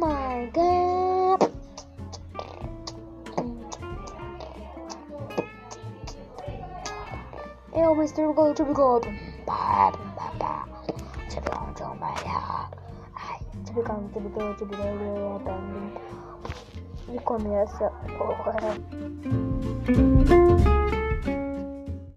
my god! Eu, Mr. Gold, Tube Gold. Pá, pá, pá. Tube Gold, Tube Gold. Ai, Tube Gold, Tube Gold, Tube Gold. E começa agora.